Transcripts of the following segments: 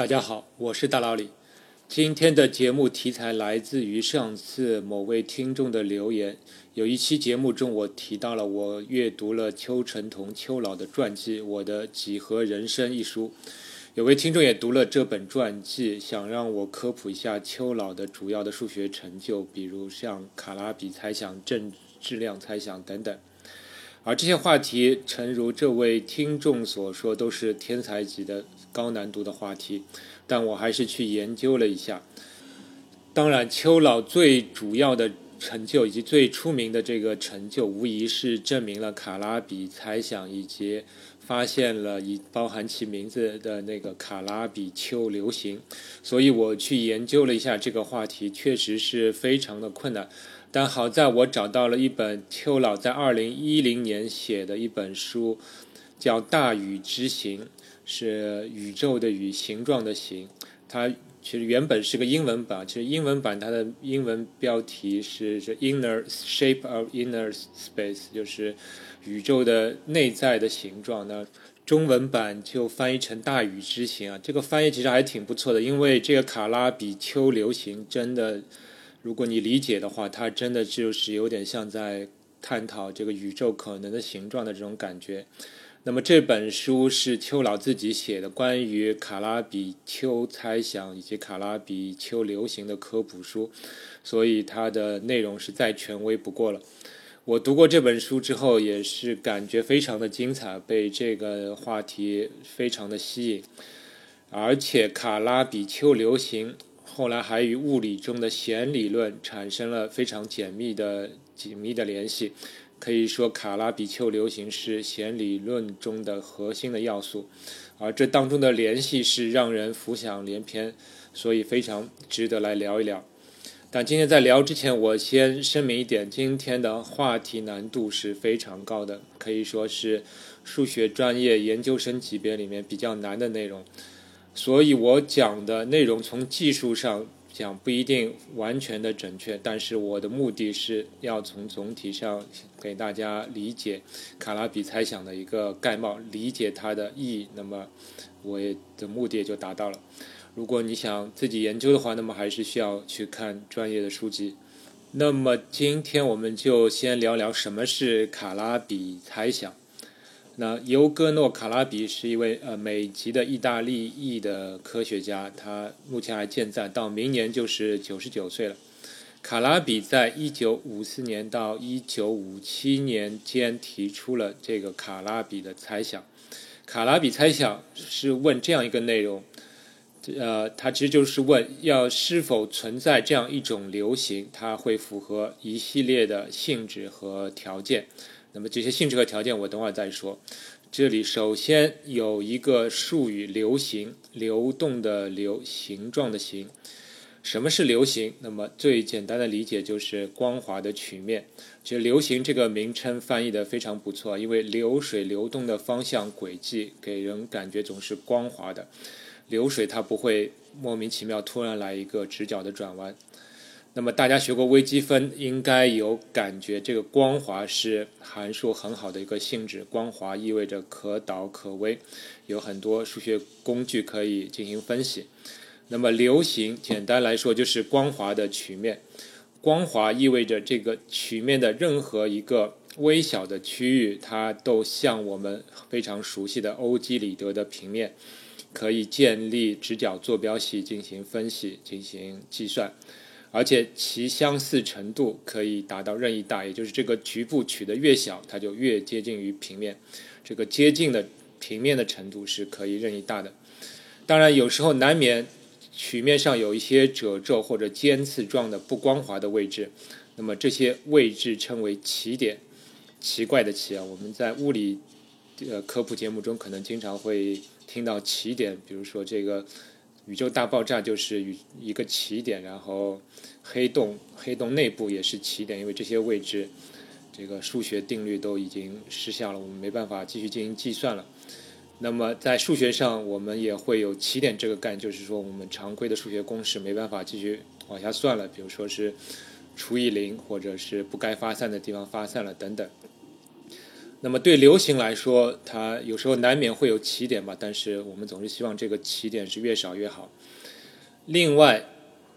大家好，我是大老李。今天的节目题材来自于上次某位听众的留言。有一期节目中，我提到了我阅读了邱成桐邱老的传记《我的几何人生》一书。有位听众也读了这本传记，想让我科普一下邱老的主要的数学成就，比如像卡拉比猜想、正质量猜想等等。而这些话题，诚如这位听众所说，都是天才级的高难度的话题。但我还是去研究了一下。当然，邱老最主要的成就以及最出名的这个成就，无疑是证明了卡拉比猜想，以及发现了以包含其名字的那个卡拉比丘流行。所以我去研究了一下这个话题，确实是非常的困难。但好在我找到了一本邱老在二零一零年写的一本书，叫《大宇之行》，是宇宙的宇，形状的形。它其实原本是个英文版，其实英文版它的英文标题是《Inner Shape of Inner Space》，就是宇宙的内在的形状。那中文版就翻译成《大宇之行》啊，这个翻译其实还挺不错的，因为这个卡拉比丘流行真的。如果你理解的话，它真的就是有点像在探讨这个宇宙可能的形状的这种感觉。那么这本书是邱老自己写的，关于卡拉比丘猜想以及卡拉比丘流行的科普书，所以它的内容是再权威不过了。我读过这本书之后，也是感觉非常的精彩，被这个话题非常的吸引，而且卡拉比丘流行。后来还与物理中的弦理论产生了非常紧密的紧密的联系，可以说卡拉比丘流行是弦理论中的核心的要素，而这当中的联系是让人浮想联翩，所以非常值得来聊一聊。但今天在聊之前，我先声明一点，今天的话题难度是非常高的，可以说是数学专业研究生级别里面比较难的内容。所以我讲的内容从技术上讲不一定完全的准确，但是我的目的是要从总体上给大家理解卡拉比猜想的一个概貌，理解它的意义。那么我也的目的也就达到了。如果你想自己研究的话，那么还是需要去看专业的书籍。那么今天我们就先聊聊什么是卡拉比猜想。那尤戈诺·卡拉比是一位呃美籍的意大利裔的科学家，他目前还健在，到明年就是九十九岁了。卡拉比在一九五四年到一九五七年间提出了这个卡拉比的猜想。卡拉比猜想是问这样一个内容，呃，它其实就是问要是否存在这样一种流行，它会符合一系列的性质和条件。那么这些性质和条件我等会儿再说。这里首先有一个术语“流行”，流动的流，形状的形。什么是流行？那么最简单的理解就是光滑的曲面。其实“流行”这个名称翻译的非常不错，因为流水流动的方向轨迹给人感觉总是光滑的。流水它不会莫名其妙突然来一个直角的转弯。那么大家学过微积分，应该有感觉，这个光滑是函数很好的一个性质。光滑意味着可导可微，有很多数学工具可以进行分析。那么流行，简单来说就是光滑的曲面。光滑意味着这个曲面的任何一个微小的区域，它都像我们非常熟悉的欧几里得的平面，可以建立直角坐标系进行分析、进行计算。而且其相似程度可以达到任意大，也就是这个局部取得越小，它就越接近于平面。这个接近的平面的程度是可以任意大的。当然，有时候难免曲面上有一些褶皱或者尖刺状的不光滑的位置，那么这些位置称为奇点。奇怪的奇啊，我们在物理呃科普节目中可能经常会听到奇点，比如说这个。宇宙大爆炸就是一一个起点，然后黑洞黑洞内部也是起点，因为这些位置，这个数学定律都已经失效了，我们没办法继续进行计算了。那么在数学上，我们也会有起点这个概念，就是说我们常规的数学公式没办法继续往下算了，比如说是除以零，或者是不该发散的地方发散了等等。那么对流行来说，它有时候难免会有起点吧，但是我们总是希望这个起点是越少越好。另外，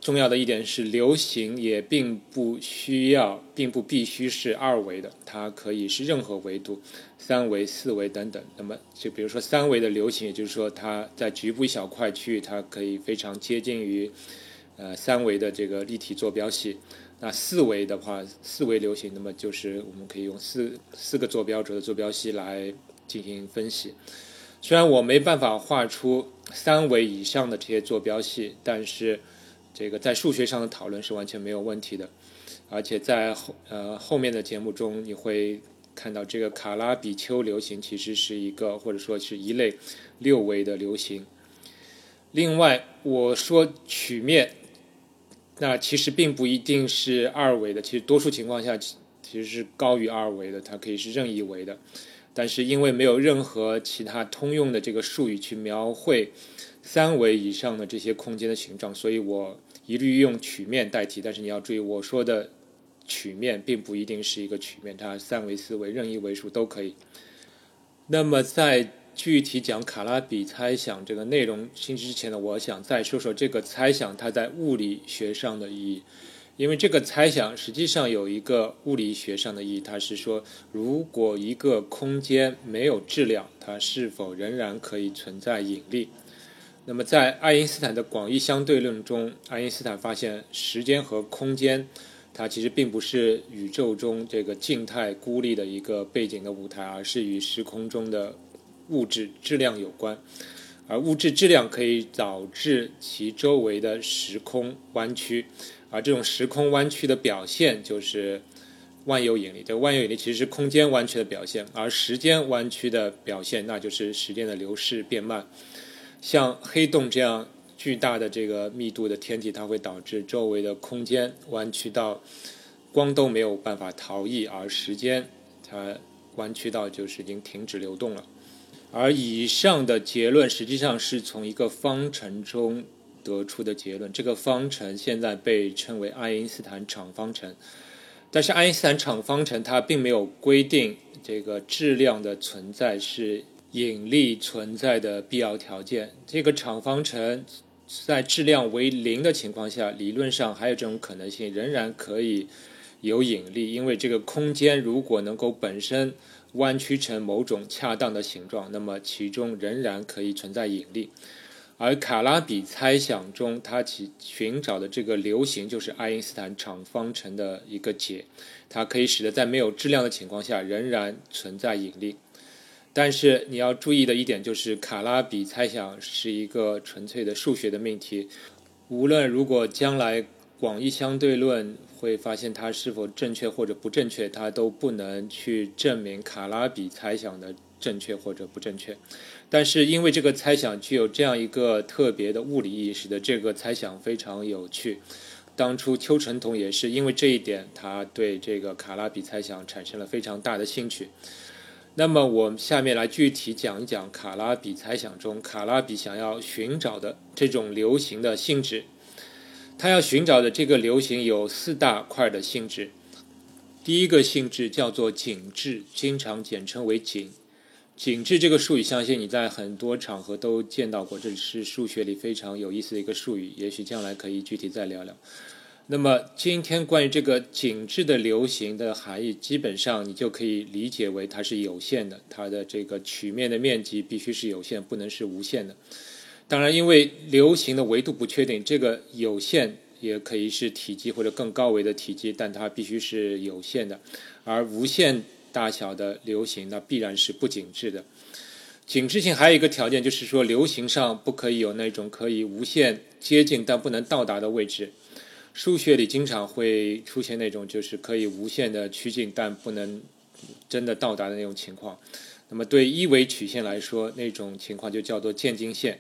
重要的一点是，流行也并不需要，并不必须是二维的，它可以是任何维度，三维、四维等等。那么，就比如说三维的流行，也就是说它在局部一小块区域，它可以非常接近于呃三维的这个立体坐标系。那四维的话，四维流行，那么就是我们可以用四四个坐标轴的坐标系来进行分析。虽然我没办法画出三维以上的这些坐标系，但是这个在数学上的讨论是完全没有问题的。而且在后呃后面的节目中，你会看到这个卡拉比丘流行其实是一个或者说是一类六维的流行。另外，我说曲面。那其实并不一定是二维的，其实多数情况下其实是高于二维的，它可以是任意维的。但是因为没有任何其他通用的这个术语去描绘三维以上的这些空间的形状，所以我一律用曲面代替。但是你要注意，我说的曲面并不一定是一个曲面，它三维、四维、任意维数都可以。那么在具体讲卡拉比猜想这个内容进之前呢，我想再说说这个猜想它在物理学上的意义。因为这个猜想实际上有一个物理学上的意义，它是说，如果一个空间没有质量，它是否仍然可以存在引力？那么在爱因斯坦的广义相对论中，爱因斯坦发现时间和空间，它其实并不是宇宙中这个静态孤立的一个背景的舞台，而是与时空中的。物质质量有关，而物质质量可以导致其周围的时空弯曲，而这种时空弯曲的表现就是万有引力。这万有引力其实是空间弯曲的表现，而时间弯曲的表现那就是时间的流逝变慢。像黑洞这样巨大的这个密度的天体，它会导致周围的空间弯曲到光都没有办法逃逸，而时间它弯曲到就是已经停止流动了。而以上的结论实际上是从一个方程中得出的结论。这个方程现在被称为爱因斯坦场方程。但是爱因斯坦场方程它并没有规定这个质量的存在是引力存在的必要条件。这个场方程在质量为零的情况下，理论上还有这种可能性，仍然可以有引力，因为这个空间如果能够本身。弯曲成某种恰当的形状，那么其中仍然可以存在引力。而卡拉比猜想中，他其寻找的这个流行就是爱因斯坦场方程的一个解，它可以使得在没有质量的情况下仍然存在引力。但是你要注意的一点就是，卡拉比猜想是一个纯粹的数学的命题，无论如果将来。广义相对论会发现它是否正确或者不正确，它都不能去证明卡拉比猜想的正确或者不正确。但是因为这个猜想具有这样一个特别的物理意义，使得这个猜想非常有趣。当初邱成桐也是因为这一点，他对这个卡拉比猜想产生了非常大的兴趣。那么我们下面来具体讲一讲卡拉比猜想中卡拉比想要寻找的这种流行的性质。他要寻找的这个流行有四大块的性质。第一个性质叫做紧致，经常简称为紧。紧致这个术语，相信你在很多场合都见到过，这是数学里非常有意思的一个术语。也许将来可以具体再聊聊。那么今天关于这个紧致的流行的含义，基本上你就可以理解为它是有限的，它的这个曲面的面积必须是有限，不能是无限的。当然，因为流行的维度不确定，这个有限也可以是体积或者更高维的体积，但它必须是有限的。而无限大小的流行，那必然是不紧致的。紧致性还有一个条件，就是说流行上不可以有那种可以无限接近但不能到达的位置。数学里经常会出现那种就是可以无限的趋近但不能真的到达的那种情况。那么对一维曲线来说，那种情况就叫做渐近线。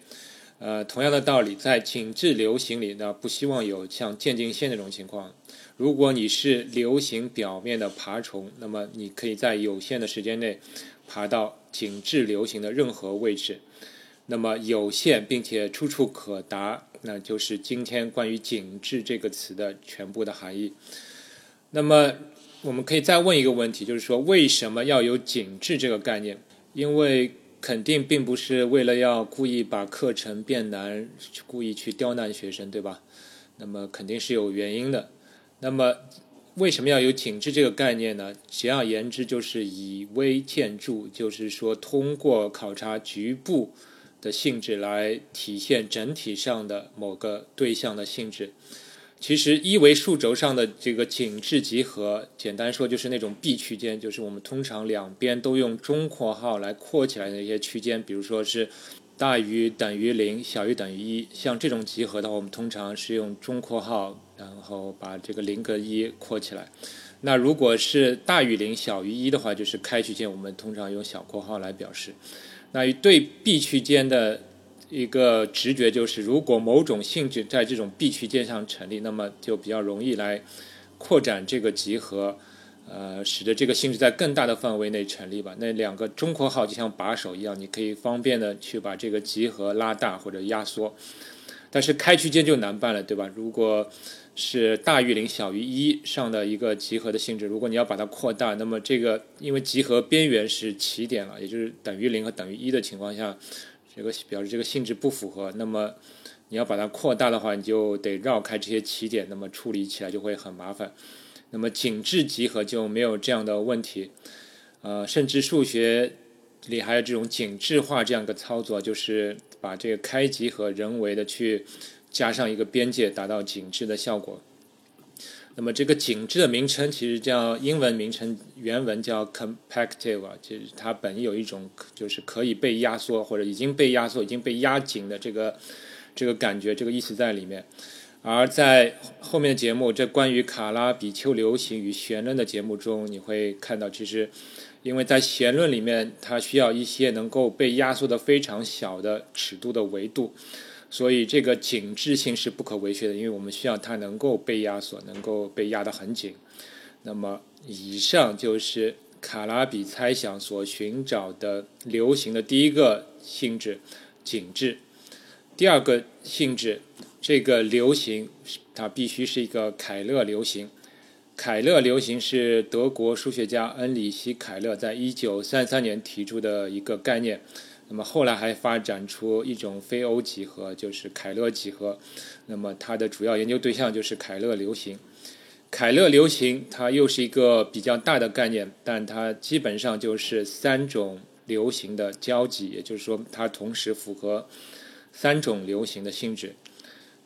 呃，同样的道理，在紧致流行里呢，不希望有像渐近线那种情况。如果你是流行表面的爬虫，那么你可以在有限的时间内爬到紧致流行的任何位置。那么有限并且处处可达，那就是今天关于紧致这个词的全部的含义。那么我们可以再问一个问题，就是说为什么要有紧致这个概念？因为肯定并不是为了要故意把课程变难，故意去刁难学生，对吧？那么肯定是有原因的。那么为什么要有紧致这个概念呢？简而言之，就是以微见著，就是说通过考察局部的性质来体现整体上的某个对象的性质。其实一维数轴上的这个紧致集合，简单说就是那种 B 区间，就是我们通常两边都用中括号来括起来的一些区间，比如说是大于等于零，小于等于一，像这种集合的话，我们通常是用中括号，然后把这个零跟一括起来。那如果是大于零，小于一的话，就是开区间，我们通常用小括号来表示。那对 B 区间的。一个直觉就是，如果某种性质在这种 B 区间上成立，那么就比较容易来扩展这个集合，呃，使得这个性质在更大的范围内成立吧。那两个中括号就像把手一样，你可以方便的去把这个集合拉大或者压缩。但是开区间就难办了，对吧？如果是大于零小于一上的一个集合的性质，如果你要把它扩大，那么这个因为集合边缘是起点了，也就是等于零和等于一的情况下。这个表示这个性质不符合，那么你要把它扩大的话，你就得绕开这些起点，那么处理起来就会很麻烦。那么紧致集合就没有这样的问题，呃，甚至数学里还有这种紧致化这样一个操作，就是把这个开集和人为的去加上一个边界，达到紧致的效果。那么这个紧致的名称其实叫英文名称，原文叫 compactive，其实它本有一种就是可以被压缩或者已经被压缩、已经被压紧的这个这个感觉，这个意思在里面。而在后面的节目，这关于卡拉比丘流行与弦论的节目中，你会看到，其实因为在弦论里面，它需要一些能够被压缩的非常小的尺度的维度。所以这个紧致性是不可为缺的，因为我们需要它能够被压缩，能够被压得很紧。那么以上就是卡拉比猜想所寻找的流行的第一个性质——紧致。第二个性质，这个流行它必须是一个凯勒流行。凯勒流行是德国数学家恩里希·凯勒在一九三三年提出的一个概念。那么后来还发展出一种非欧几何，就是凯勒几何。那么它的主要研究对象就是凯勒流行。凯勒流行它又是一个比较大的概念，但它基本上就是三种流行的交集，也就是说它同时符合三种流行的性质。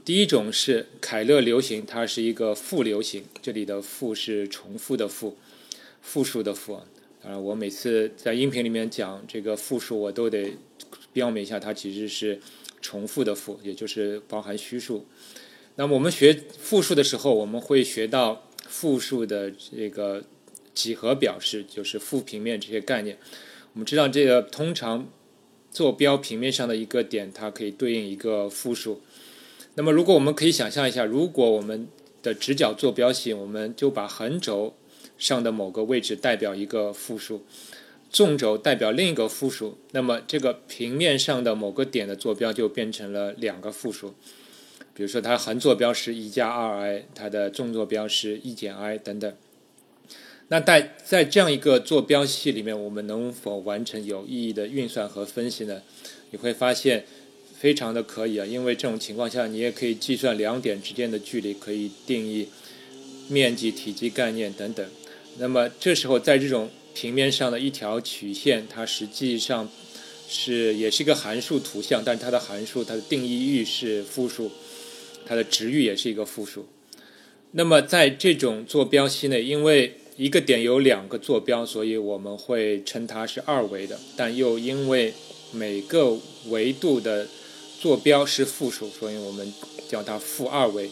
第一种是凯勒流行，它是一个复流行，这里的复是重复的复，复数的复。啊，我每次在音频里面讲这个复数，我都得标明一下，它其实是重复的复，也就是包含虚数。那么我们学复数的时候，我们会学到复数的这个几何表示，就是复平面这些概念。我们知道这个通常坐标平面上的一个点，它可以对应一个复数。那么如果我们可以想象一下，如果我们的直角坐标系，我们就把横轴。上的某个位置代表一个复数，纵轴代表另一个复数，那么这个平面上的某个点的坐标就变成了两个复数。比如说，它横坐标是一加二 i，它的纵坐标是一减 i 等等。那在在这样一个坐标系里面，我们能否完成有意义的运算和分析呢？你会发现非常的可以啊，因为这种情况下，你也可以计算两点之间的距离，可以定义面积、体积概念等等。那么这时候，在这种平面上的一条曲线，它实际上是也是一个函数图像，但它的函数它的定义域是复数，它的值域也是一个复数。那么在这种坐标系内，因为一个点有两个坐标，所以我们会称它是二维的。但又因为每个维度的坐标是复数，所以我们叫它负二维。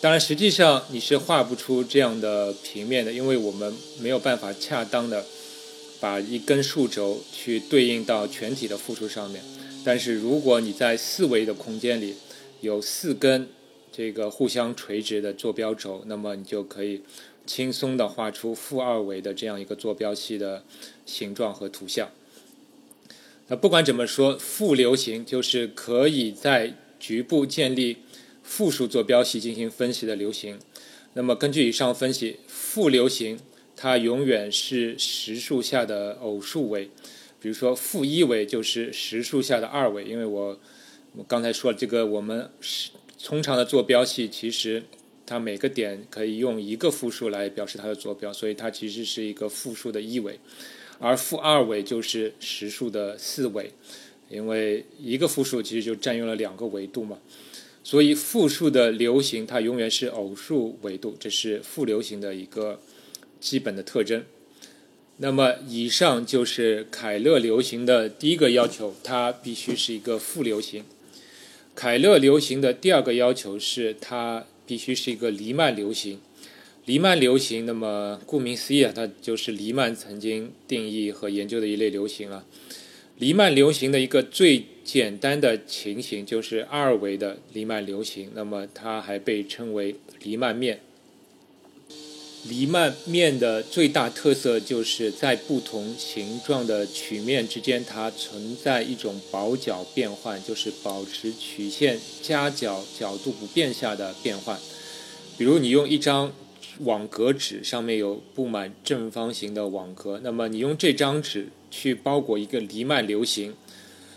当然，实际上你是画不出这样的平面的，因为我们没有办法恰当的把一根数轴去对应到全体的复数上面。但是，如果你在四维的空间里有四根这个互相垂直的坐标轴，那么你就可以轻松的画出负二维的这样一个坐标系的形状和图像。那不管怎么说，负流行就是可以在局部建立。复数坐标系进行分析的流行，那么根据以上分析，复流行它永远是实数下的偶数位。比如说负一维就是实数下的二维，因为我我刚才说了，这个我们通常的坐标系，其实它每个点可以用一个负数来表示它的坐标，所以它其实是一个负数的一维，而负二维就是实数的四维，因为一个负数其实就占用了两个维度嘛，所以负数的流行它永远是偶数维度，这是复流行的一个基本的特征。那么，以上就是凯勒流行的第一个要求，它必须是一个负流行。凯勒流行的第二个要求是，它必须是一个黎曼流行。黎曼流行，那么顾名思义啊，它就是黎曼曾经定义和研究的一类流行了。黎曼流行的一个最简单的情形就是二维的黎曼流行，那么它还被称为黎曼面。黎曼面的最大特色就是在不同形状的曲面之间，它存在一种保角变换，就是保持曲线夹角角度不变下的变换。比如你用一张网格纸，上面有布满正方形的网格，那么你用这张纸去包裹一个黎曼流行，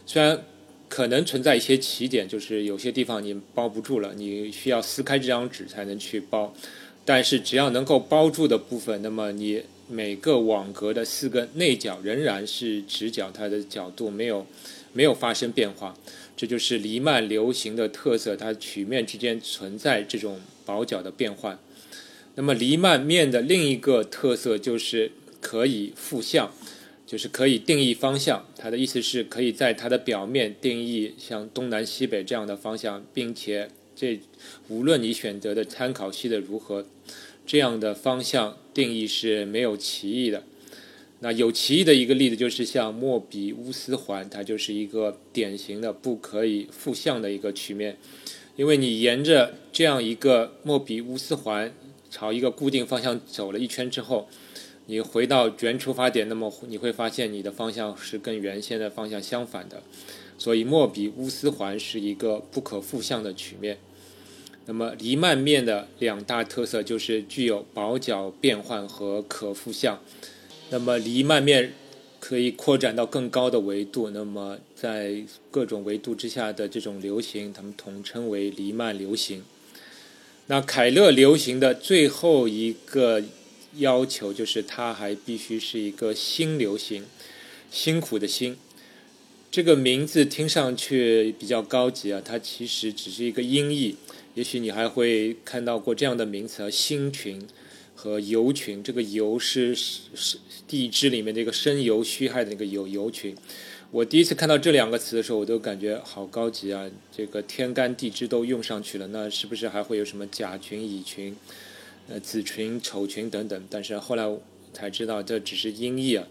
虽然可能存在一些起点，就是有些地方你包不住了，你需要撕开这张纸才能去包。但是只要能够包住的部分，那么你每个网格的四个内角仍然是直角，它的角度没有没有发生变化，这就是黎曼流行的特色，它曲面之间存在这种保角的变换。那么黎曼面的另一个特色就是可以复向，就是可以定义方向。它的意思是可以在它的表面定义像东南西北这样的方向，并且。这无论你选择的参考系的如何，这样的方向定义是没有歧义的。那有歧义的一个例子就是像莫比乌斯环，它就是一个典型的不可以复向的一个曲面，因为你沿着这样一个莫比乌斯环朝一个固定方向走了一圈之后，你回到原出发点，那么你会发现你的方向是跟原先的方向相反的。所以莫比乌斯环是一个不可复向的曲面。那么黎曼面的两大特色就是具有保角变换和可复向。那么黎曼面可以扩展到更高的维度。那么在各种维度之下的这种流行，它们统称为黎曼流行。那凯勒流行的最后一个要求就是它还必须是一个新流行，辛苦的辛。这个名字听上去比较高级啊，它其实只是一个音译。也许你还会看到过这样的名词啊，星群和游群。这个游是是地支里面的一个申游虚亥的那个游游群。我第一次看到这两个词的时候，我都感觉好高级啊！这个天干地支都用上去了，那是不是还会有什么甲群、乙群、呃子群、丑群等等？但是后来才知道，这只是音译啊。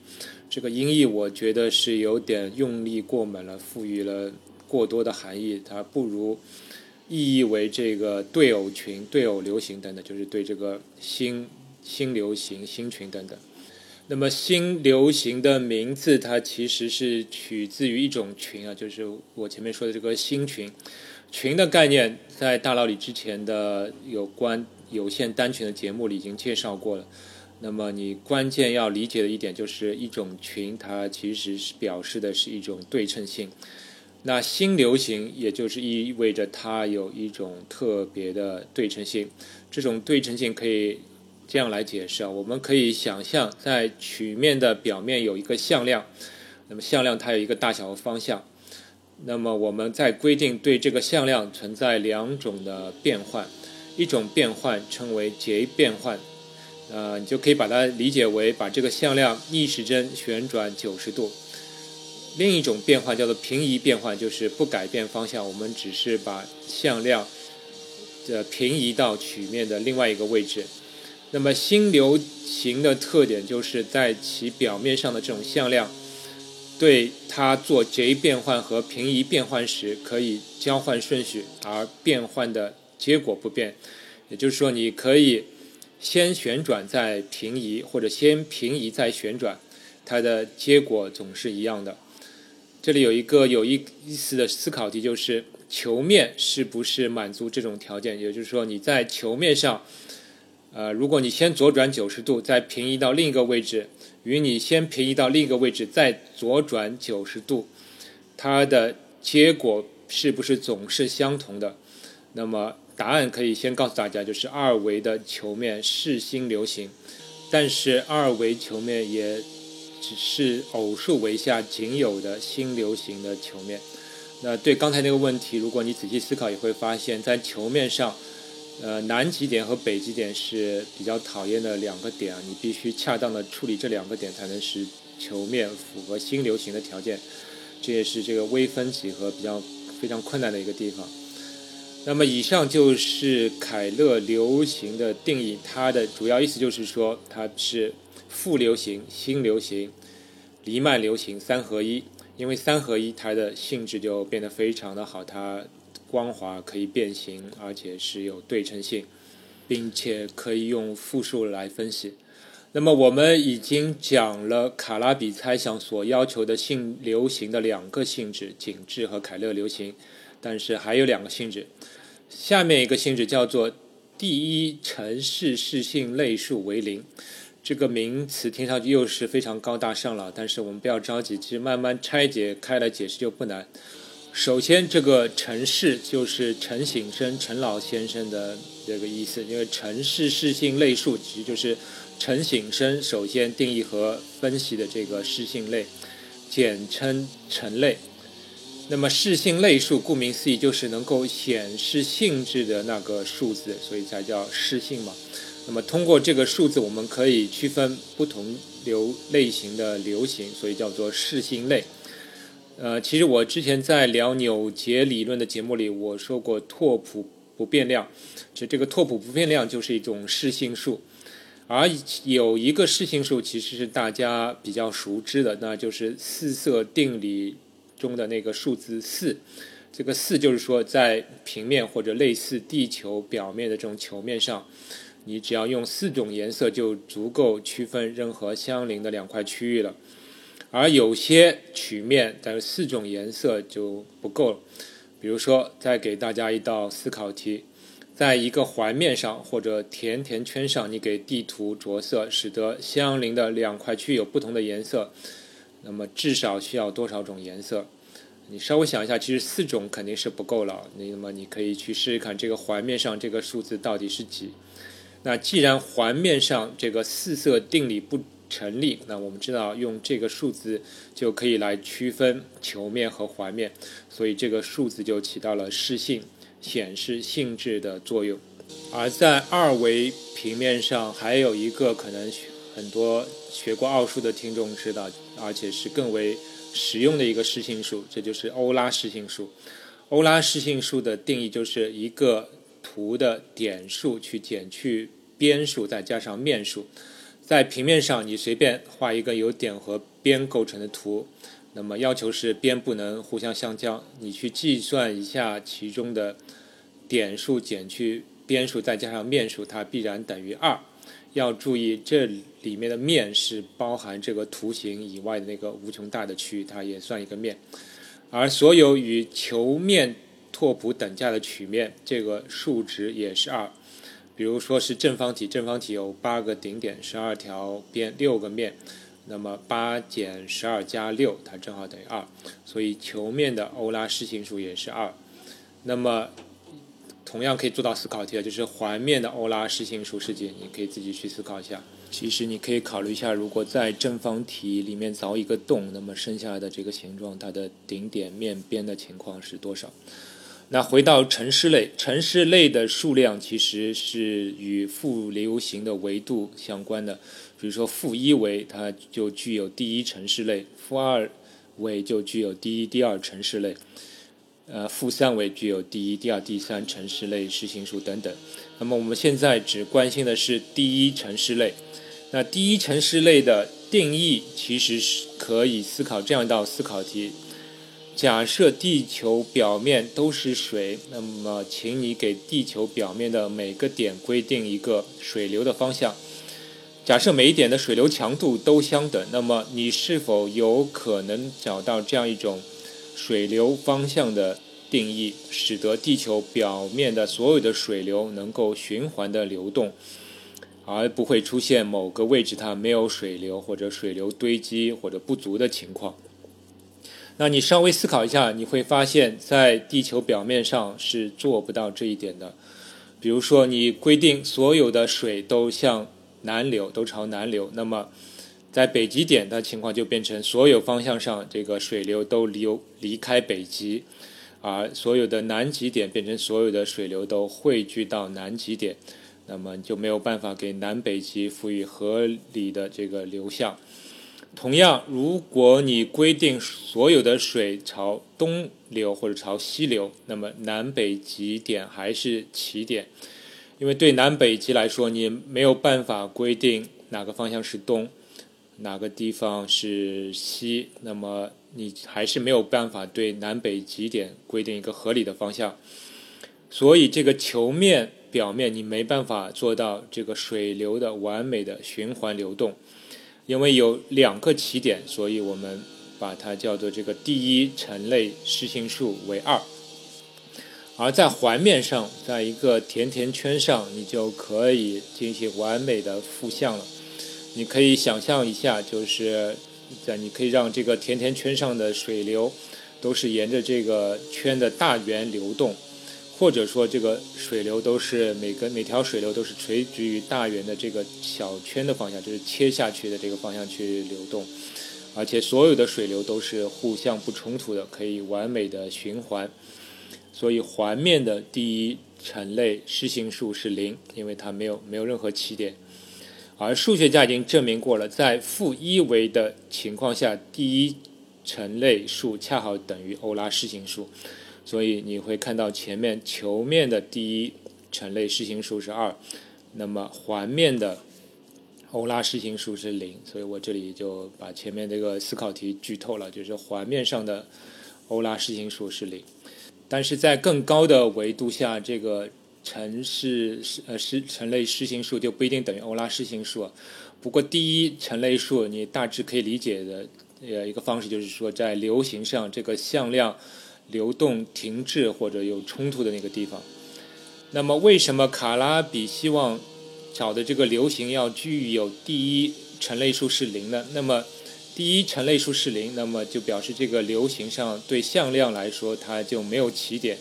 这个音译我觉得是有点用力过猛了，赋予了过多的含义，它不如意义为这个对偶群、对偶流行等等，就是对这个新新流行、新群等等。那么新流行的名字，它其实是取自于一种群啊，就是我前面说的这个新群。群的概念在大佬里之前的有关有线单群的节目里已经介绍过了。那么你关键要理解的一点就是一种群，它其实是表示的是一种对称性。那新流行也就是意味着它有一种特别的对称性。这种对称性可以这样来解释啊，我们可以想象在曲面的表面有一个向量，那么向量它有一个大小和方向。那么我们在规定对这个向量存在两种的变换，一种变换称为节变换。呃，你就可以把它理解为把这个向量逆时针旋转九十度。另一种变换叫做平移变换，就是不改变方向，我们只是把向量的平移到曲面的另外一个位置。那么新流行的特点就是在其表面上的这种向量，对它做 J 变换和平移变换时可以交换顺序，而变换的结果不变。也就是说，你可以。先旋转再平移，或者先平移再旋转，它的结果总是一样的。这里有一个有意思的思考题，就是球面是不是满足这种条件？也就是说，你在球面上，呃，如果你先左转九十度，再平移到另一个位置，与你先平移到另一个位置再左转九十度，它的结果是不是总是相同的？那么答案可以先告诉大家，就是二维的球面是新流行，但是二维球面也只是偶数维下仅有的新流行的球面。那对刚才那个问题，如果你仔细思考，也会发现，在球面上，呃，南极点和北极点是比较讨厌的两个点啊，你必须恰当的处理这两个点，才能使球面符合新流行的条件。这也是这个微分几何比较非常困难的一个地方。那么以上就是凯勒流行的定义，它的主要意思就是说，它是副流行、新流行、黎曼流行三合一。因为三合一，它的性质就变得非常的好，它光滑可以变形，而且是有对称性，并且可以用复数来分析。那么我们已经讲了卡拉比猜想所要求的性流行的两个性质，紧致和凯勒流行，但是还有两个性质。下面一个性质叫做第一城市适性类数为零。这个名词听上去又是非常高大上了，但是我们不要着急，其实慢慢拆解开来解释就不难。首先，这个陈氏就是陈醒生陈老先生的这个意思，因为陈氏适性类数其实就是陈醒生首先定义和分析的这个适性类，简称陈类。那么适性类数顾名思义就是能够显示性质的那个数字，所以才叫适性嘛。那么通过这个数字，我们可以区分不同流类型的流行，所以叫做适性类。呃，其实我之前在聊纽结理论的节目里，我说过拓扑不变量，就这个拓扑不变量就是一种适性数。而有一个适性数其实是大家比较熟知的，那就是四色定理中的那个数字四。这个四就是说，在平面或者类似地球表面的这种球面上。你只要用四种颜色就足够区分任何相邻的两块区域了，而有些曲面但是四种颜色就不够了。比如说，再给大家一道思考题：在一个环面上或者甜甜圈上，你给地图着色，使得相邻的两块区域有不同的颜色，那么至少需要多少种颜色？你稍微想一下，其实四种肯定是不够了。那么你可以去试试看，这个环面上这个数字到底是几？那既然环面上这个四色定理不成立，那我们知道用这个数字就可以来区分球面和环面，所以这个数字就起到了示性、显示性质的作用。而在二维平面上，还有一个可能很多学过奥数的听众知道，而且是更为实用的一个示性数，这就是欧拉示性数。欧拉示性数的定义就是一个。图的点数去减去边数，再加上面数，在平面上你随便画一个由点和边构成的图，那么要求是边不能互相相交。你去计算一下其中的点数减去边数再加上面数，它必然等于二。要注意这里面的面是包含这个图形以外的那个无穷大的区域，它也算一个面。而所有与球面拓扑等价的曲面，这个数值也是二。比如说是正方体，正方体有八个顶点，十二条边，六个面，那么八减十二加六，它正好等于二。所以球面的欧拉示性数也是二。那么同样可以做到思考题，就是环面的欧拉示性数是几？你可以自己去思考一下。其实你可以考虑一下，如果在正方体里面凿一个洞，那么剩下来的这个形状，它的顶点面边的情况是多少？那回到城市类，城市类的数量其实是与负流行的维度相关的。比如说负一维，它就具有第一城市类；负二维就具有第一、第二城市类；呃，负三维具有第一、第二、第三城市类实行数等等。那么我们现在只关心的是第一城市类。那第一城市类的定义其实是可以思考这样一道思考题。假设地球表面都是水，那么请你给地球表面的每个点规定一个水流的方向。假设每一点的水流强度都相等，那么你是否有可能找到这样一种水流方向的定义，使得地球表面的所有的水流能够循环的流动？而不会出现某个位置它没有水流或者水流堆积或者不足的情况。那你稍微思考一下，你会发现在地球表面上是做不到这一点的。比如说，你规定所有的水都向南流，都朝南流，那么在北极点的情况就变成所有方向上这个水流都流离开北极，而所有的南极点变成所有的水流都汇聚到南极点，那么就没有办法给南北极赋予合理的这个流向。同样，如果你规定所有的水朝东流或者朝西流，那么南北极点还是起点，因为对南北极来说，你没有办法规定哪个方向是东，哪个地方是西，那么你还是没有办法对南北极点规定一个合理的方向。所以，这个球面表面你没办法做到这个水流的完美的循环流动。因为有两个起点，所以我们把它叫做这个第一层类实行数为二。而在环面上，在一个甜甜圈上，你就可以进行完美的复相了。你可以想象一下，就是在你可以让这个甜甜圈上的水流都是沿着这个圈的大圆流动。或者说，这个水流都是每个每条水流都是垂直于大圆的这个小圈的方向，就是切下去的这个方向去流动，而且所有的水流都是互相不冲突的，可以完美的循环。所以环面的第一层类实行数是零，因为它没有没有任何起点。而数学家已经证明过了，在负一维的情况下，第一层类数恰好等于欧拉实行数。所以你会看到前面球面的第一层类实行数是二，那么环面的欧拉实行数是零。所以我这里就把前面这个思考题剧透了，就是环面上的欧拉实行数是零。但是在更高的维度下，这个层是呃实层类实行数就不一定等于欧拉实行数。不过第一层类数你大致可以理解的呃一个方式就是说，在流行上这个向量。流动停滞或者有冲突的那个地方，那么为什么卡拉比希望找的这个流行要具有第一层类数是零呢？那么第一层类数是零，那么就表示这个流行上对向量来说它就没有起点。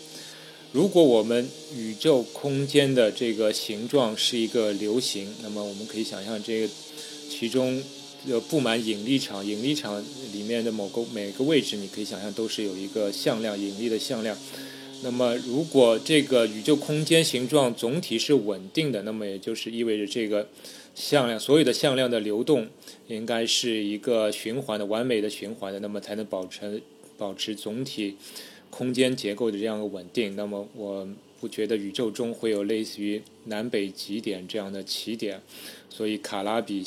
如果我们宇宙空间的这个形状是一个流行，那么我们可以想象这个其中。呃，布满引力场，引力场里面的某个每个位置，你可以想象都是有一个向量，引力的向量。那么，如果这个宇宙空间形状总体是稳定的，那么也就是意味着这个向量，所有的向量的流动应该是一个循环的、完美的循环的，那么才能保持保持总体空间结构的这样的稳定。那么，我不觉得宇宙中会有类似于南北极点这样的起点，所以卡拉比。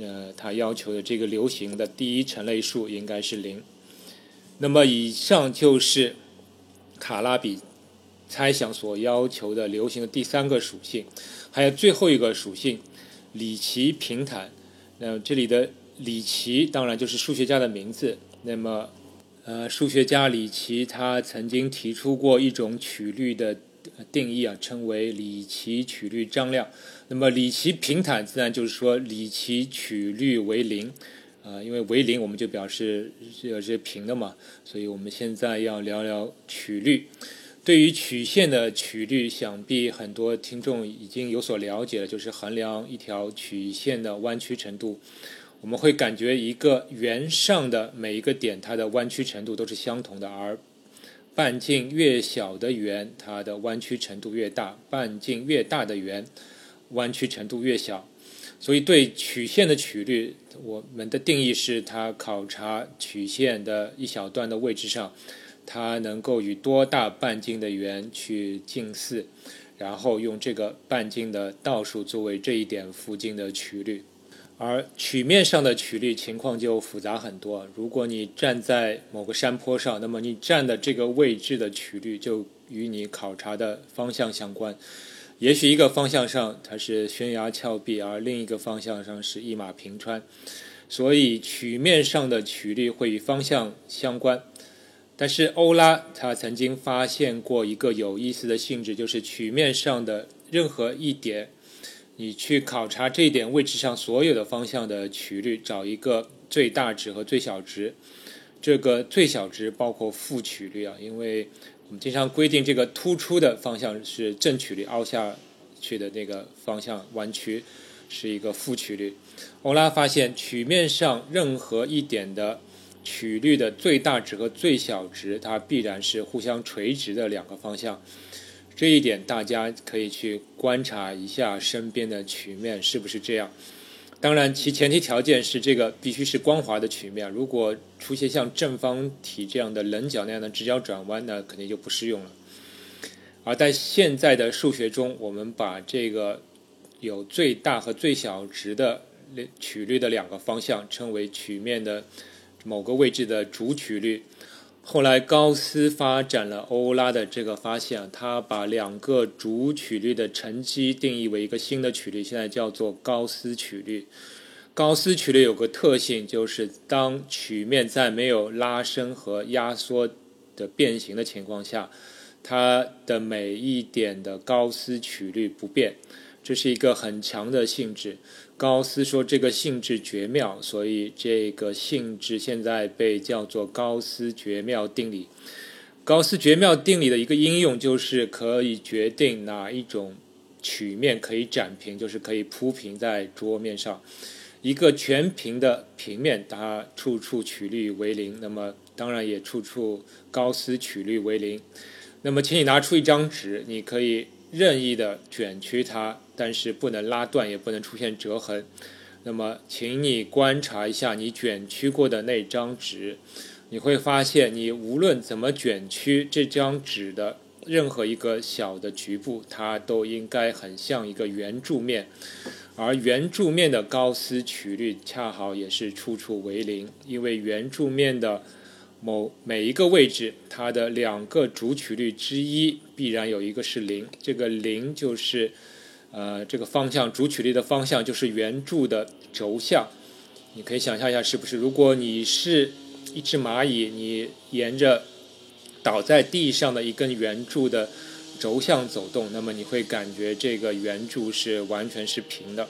呃，他要求的这个流行的第一层类数应该是零。那么以上就是卡拉比猜想所要求的流行的第三个属性，还有最后一个属性里奇平坦。那这里的里奇当然就是数学家的名字。那么，呃，数学家里奇他曾经提出过一种曲率的。定义啊，称为里奇曲率张量。那么里奇平坦自然就是说里奇曲率为零，啊，因为为零我们就表示是是平的嘛。所以我们现在要聊聊曲率。对于曲线的曲率，想必很多听众已经有所了解了，就是衡量一条曲线的弯曲程度。我们会感觉一个圆上的每一个点，它的弯曲程度都是相同的，而半径越小的圆，它的弯曲程度越大；半径越大的圆，弯曲程度越小。所以，对曲线的曲率，我们的定义是：它考察曲线的一小段的位置上，它能够与多大半径的圆去近似，然后用这个半径的倒数作为这一点附近的曲率。而曲面上的曲率情况就复杂很多。如果你站在某个山坡上，那么你站的这个位置的曲率就与你考察的方向相关。也许一个方向上它是悬崖峭壁，而另一个方向上是一马平川。所以曲面上的曲率会与方向相关。但是欧拉他曾经发现过一个有意思的性质，就是曲面上的任何一点。你去考察这一点位置上所有的方向的曲率，找一个最大值和最小值。这个最小值包括负曲率啊，因为我们经常规定这个突出的方向是正曲率，凹下去的那个方向弯曲是一个负曲率。欧拉发现曲面上任何一点的曲率的最大值和最小值，它必然是互相垂直的两个方向。这一点大家可以去观察一下身边的曲面是不是这样。当然，其前提条件是这个必须是光滑的曲面。如果出现像正方体这样的棱角那样的直角转弯，那肯定就不适用了。而在现在的数学中，我们把这个有最大和最小值的曲率的两个方向称为曲面的某个位置的主曲率。后来，高斯发展了欧拉的这个发现，他把两个主曲率的乘积定义为一个新的曲率，现在叫做高斯曲率。高斯曲率有个特性，就是当曲面在没有拉伸和压缩的变形的情况下，它的每一点的高斯曲率不变，这是一个很强的性质。高斯说这个性质绝妙，所以这个性质现在被叫做高斯绝妙定理。高斯绝妙定理的一个应用就是可以决定哪一种曲面可以展平，就是可以铺平在桌面上。一个全平的平面，它处处曲率为零，那么当然也处处高斯曲率为零。那么，请你拿出一张纸，你可以。任意的卷曲它，但是不能拉断，也不能出现折痕。那么，请你观察一下你卷曲过的那张纸，你会发现，你无论怎么卷曲这张纸的任何一个小的局部，它都应该很像一个圆柱面，而圆柱面的高斯曲率恰好也是处处为零，因为圆柱面的。某每一个位置，它的两个主曲率之一必然有一个是零，这个零就是，呃，这个方向主曲率的方向就是圆柱的轴向。你可以想象一下，是不是？如果你是一只蚂蚁，你沿着倒在地上的一根圆柱的轴向走动，那么你会感觉这个圆柱是完全是平的，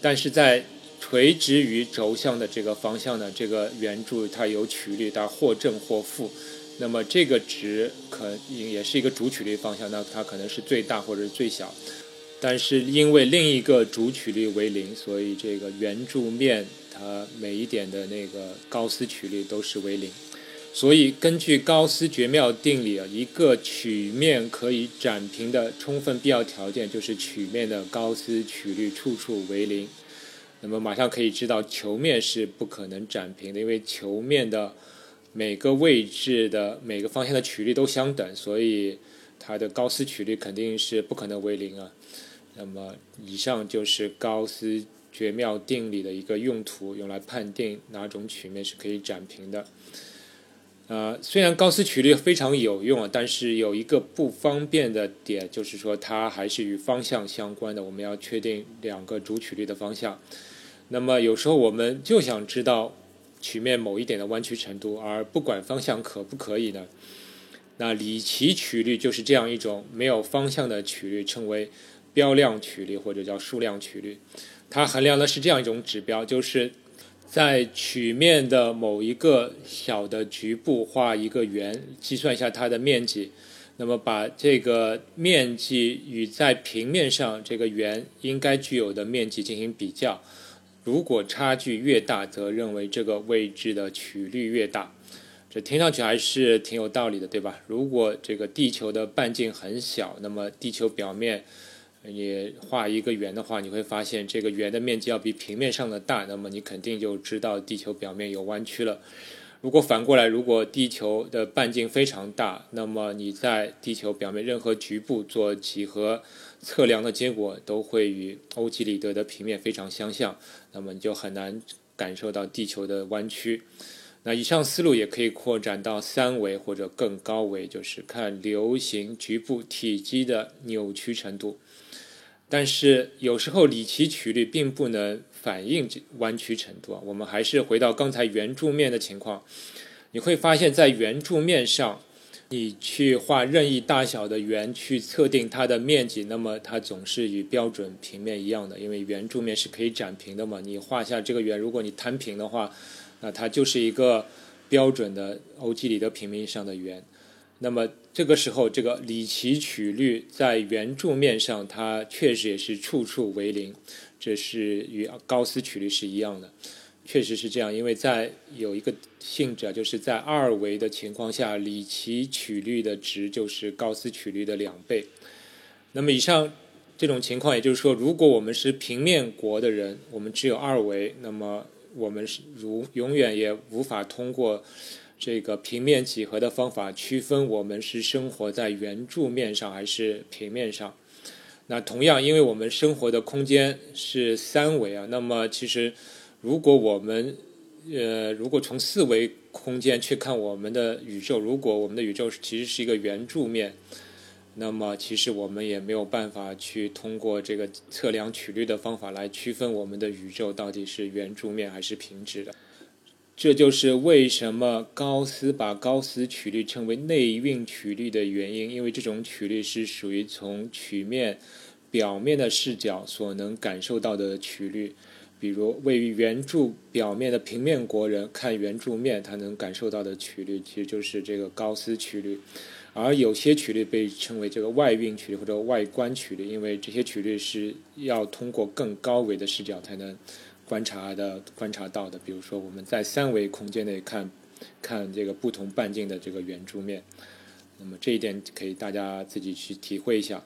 但是在垂直于轴向的这个方向呢，这个圆柱它有曲率，它或正或负。那么这个值可也是一个主曲率方向，那它可能是最大或者是最小。但是因为另一个主曲率为零，所以这个圆柱面它每一点的那个高斯曲率都是为零。所以根据高斯绝妙定理啊，一个曲面可以展平的充分必要条件就是曲面的高斯曲率处处为零。那么马上可以知道，球面是不可能展平的，因为球面的每个位置的每个方向的曲率都相等，所以它的高斯曲率肯定是不可能为零啊。那么以上就是高斯绝妙定理的一个用途，用来判定哪种曲面是可以展平的。呃，虽然高斯曲率非常有用啊，但是有一个不方便的点，就是说它还是与方向相关的。我们要确定两个主曲率的方向。那么有时候我们就想知道曲面某一点的弯曲程度，而不管方向可不可以呢？那里奇曲率就是这样一种没有方向的曲率，称为标量曲率或者叫数量曲率。它衡量的是这样一种指标，就是。在曲面的某一个小的局部画一个圆，计算一下它的面积，那么把这个面积与在平面上这个圆应该具有的面积进行比较，如果差距越大，则认为这个位置的曲率越大。听上去还是挺有道理的，对吧？如果这个地球的半径很小，那么地球表面。你画一个圆的话，你会发现这个圆的面积要比平面上的大，那么你肯定就知道地球表面有弯曲了。如果反过来，如果地球的半径非常大，那么你在地球表面任何局部做几何测量的结果都会与欧几里得的平面非常相像，那么你就很难感受到地球的弯曲。那以上思路也可以扩展到三维或者更高维，就是看流行局部体积的扭曲程度。但是有时候里奇曲率并不能反映弯曲程度啊。我们还是回到刚才圆柱面的情况，你会发现在圆柱面上，你去画任意大小的圆去测定它的面积，那么它总是与标准平面一样的，因为圆柱面是可以展平的嘛。你画下这个圆，如果你摊平的话，那它就是一个标准的欧几里得平面上的圆。那么这个时候，这个里奇曲率在圆柱面上，它确实也是处处为零，这是与高斯曲率是一样的。确实是这样，因为在有一个性质啊，就是在二维的情况下，里奇曲率的值就是高斯曲率的两倍。那么以上这种情况，也就是说，如果我们是平面国的人，我们只有二维，那么我们是如永远也无法通过这个平面几何的方法区分我们是生活在圆柱面上还是平面上。那同样，因为我们生活的空间是三维啊，那么其实。如果我们，呃，如果从四维空间去看我们的宇宙，如果我们的宇宙其实是一个圆柱面，那么其实我们也没有办法去通过这个测量曲率的方法来区分我们的宇宙到底是圆柱面还是平直的。这就是为什么高斯把高斯曲率称为内蕴曲率的原因，因为这种曲率是属于从曲面表面的视角所能感受到的曲率。比如位于圆柱表面的平面国人看圆柱面，他能感受到的曲率其实就是这个高斯曲率，而有些曲率被称为这个外蕴曲率或者外观曲率，因为这些曲率是要通过更高维的视角才能观察的观察到的。比如说我们在三维空间内看，看这个不同半径的这个圆柱面，那么这一点可以大家自己去体会一下。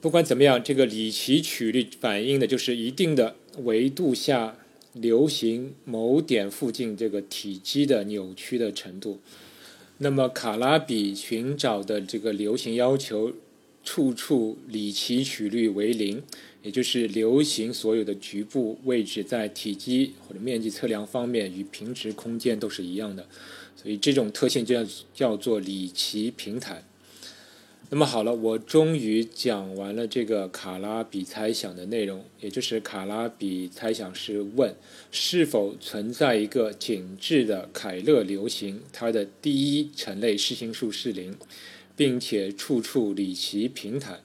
不管怎么样，这个里奇曲率反映的就是一定的维度下流行某点附近这个体积的扭曲的程度。那么卡拉比寻找的这个流行要求，处处里奇曲率为零，也就是流行所有的局部位置在体积或者面积测量方面与平直空间都是一样的，所以这种特性就叫叫做里奇平坦。那么好了，我终于讲完了这个卡拉比猜想的内容，也就是卡拉比猜想是问是否存在一个紧致的凯勒流行，它的第一层类视形数是零，并且处处里奇平坦。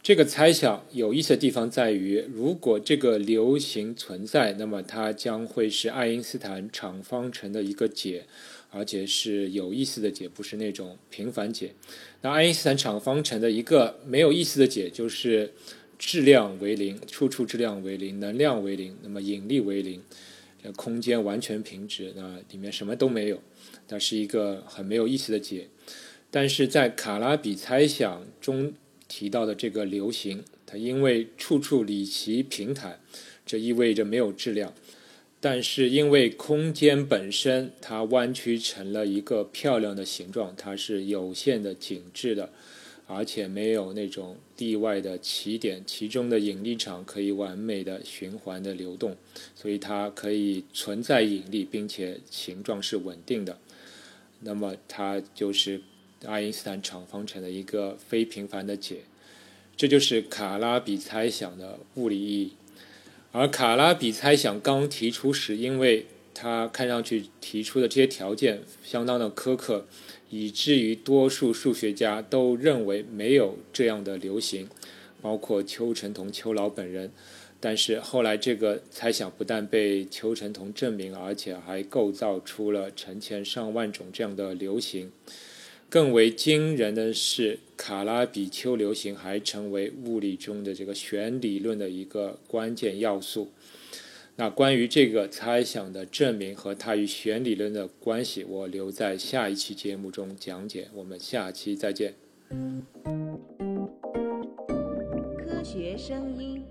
这个猜想有意思的地方在于，如果这个流行存在，那么它将会是爱因斯坦场方程的一个解。而且是有意思的解，不是那种平凡解。那爱因斯坦场方程的一个没有意思的解，就是质量为零，处处质量为零，能量为零，那么引力为零，空间完全平直，那里面什么都没有，那是一个很没有意思的解。但是在卡拉比猜想中提到的这个流行，它因为处处里奇平坦，这意味着没有质量。但是因为空间本身它弯曲成了一个漂亮的形状，它是有限的紧致的，而且没有那种地外的起点，其中的引力场可以完美的循环的流动，所以它可以存在引力，并且形状是稳定的。那么它就是爱因斯坦场方程的一个非平凡的解，这就是卡拉比猜想的物理意义。而卡拉比猜想刚提出时，因为他看上去提出的这些条件相当的苛刻，以至于多数数学家都认为没有这样的流行，包括邱成同、邱老本人。但是后来，这个猜想不但被邱成同证明，而且还构造出了成千上万种这样的流行。更为惊人的是，卡拉比丘流行还成为物理中的这个弦理论的一个关键要素。那关于这个猜想的证明和它与弦理论的关系，我留在下一期节目中讲解。我们下期再见。科学声音。